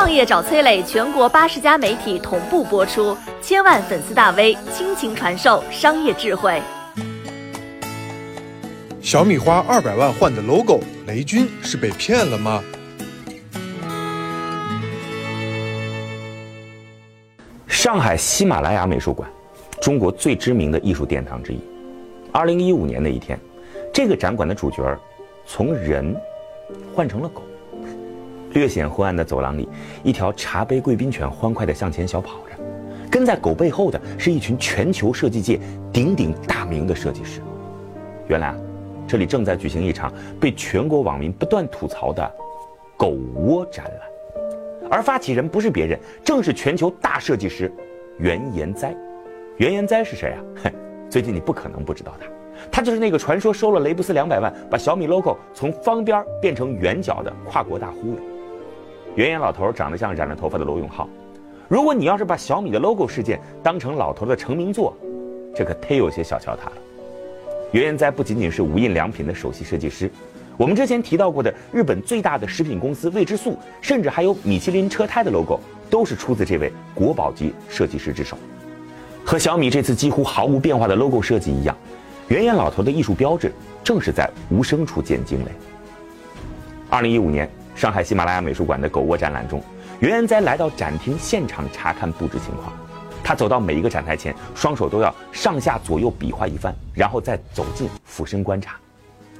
创业找崔磊，全国八十家媒体同步播出，千万粉丝大 V 倾情传授商业智慧。小米花二百万换的 logo，雷军是被骗了吗？上海喜马拉雅美术馆，中国最知名的艺术殿堂之一。二零一五年的一天，这个展馆的主角从人换成了狗。略显昏暗的走廊里，一条茶杯贵宾犬欢快地向前小跑着，跟在狗背后的是一群全球设计界鼎鼎大名的设计师。原来啊，这里正在举行一场被全国网民不断吐槽的“狗窝”展览。而发起人不是别人，正是全球大设计师袁研哉。袁研哉是谁啊？嘿，最近你不可能不知道他，他就是那个传说收了雷布斯两百万，把小米 logo 从方边变成圆角的跨国大忽悠。圆眼老头长得像染了头发的罗永浩。如果你要是把小米的 logo 事件当成老头的成名作，这可忒有些小瞧他了。圆圆哉不仅仅是无印良品的首席设计师。我们之前提到过的日本最大的食品公司味之素，甚至还有米其林车胎的 logo，都是出自这位国宝级设计师之手。和小米这次几乎毫无变化的 logo 设计一样，圆眼老头的艺术标志正是在无声处见惊雷。二零一五年，上海喜马拉雅美术馆的狗窝展览中，袁研哉来到展厅现场查看布置情况。他走到每一个展台前，双手都要上下左右比划一番，然后再走近俯身观察。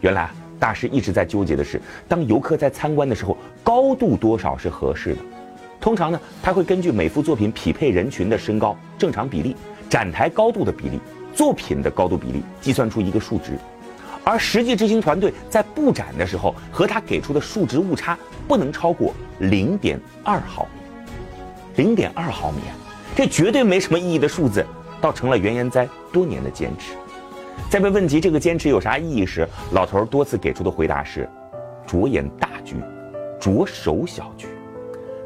原来。大师一直在纠结的是，当游客在参观的时候，高度多少是合适的？通常呢，他会根据每幅作品匹配人群的身高正常比例、展台高度的比例、作品的高度比例，计算出一个数值。而实际执行团队在布展的时候，和他给出的数值误差不能超过零点二毫米。零点二毫米啊，这绝对没什么意义的数字，倒成了袁研哉多年的坚持。在被问及这个坚持有啥意义时，老头多次给出的回答是：着眼大局，着手小局。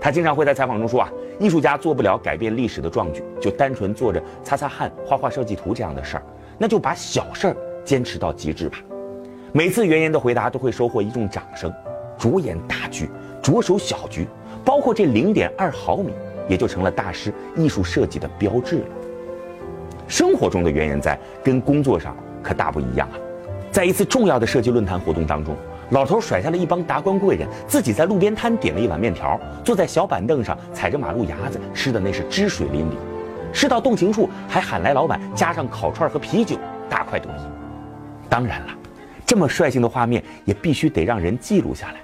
他经常会在采访中说啊，艺术家做不了改变历史的壮举，就单纯做着擦擦汗、画画设计图这样的事儿，那就把小事儿坚持到极致吧。每次袁言的回答都会收获一众掌声。着眼大局，着手小局，包括这零点二毫米，也就成了大师艺术设计的标志了。生活中的袁言哉跟工作上。可大不一样啊！在一次重要的设计论坛活动当中，老头甩下了一帮达官贵人，自己在路边摊点了一碗面条，坐在小板凳上踩着马路牙子，吃的那是汁水淋漓。吃到动情处，还喊来老板加上烤串和啤酒，大快朵颐。当然了，这么率性的画面也必须得让人记录下来。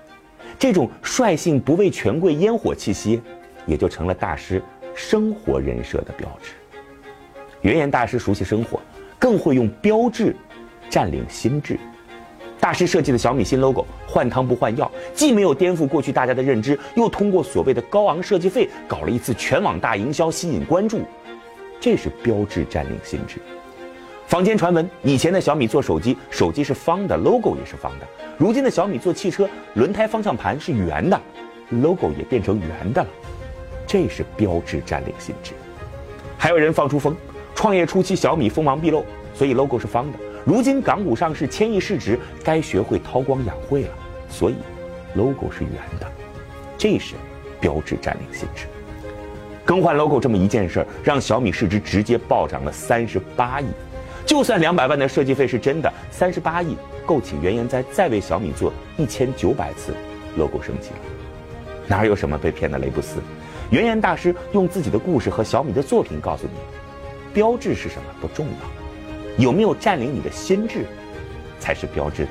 这种率性不畏权贵烟火气息，也就成了大师生活人设的标志。原研大师熟悉生活。更会用标志占领心智。大师设计的小米新 logo 换汤不换药，既没有颠覆过去大家的认知，又通过所谓的高昂设计费搞了一次全网大营销，吸引关注。这是标志占领心智。坊间传闻，以前的小米做手机，手机是方的，logo 也是方的；如今的小米做汽车，轮胎、方向盘是圆的，logo 也变成圆的了。这是标志占领心智。还有人放出风。创业初期，小米锋芒毕露，所以 logo 是方的。如今港股上市，千亿市值，该学会韬光养晦了，所以 logo 是圆的。这是标志占领心智。更换 logo 这么一件事儿，让小米市值直接暴涨了三十八亿。就算两百万的设计费是真的，三十八亿够请袁研哉再为小米做一千九百次 logo 升级了。哪有什么被骗的雷布斯？袁研大师用自己的故事和小米的作品告诉你。标志是什么不重要，有没有占领你的心智，才是标志的。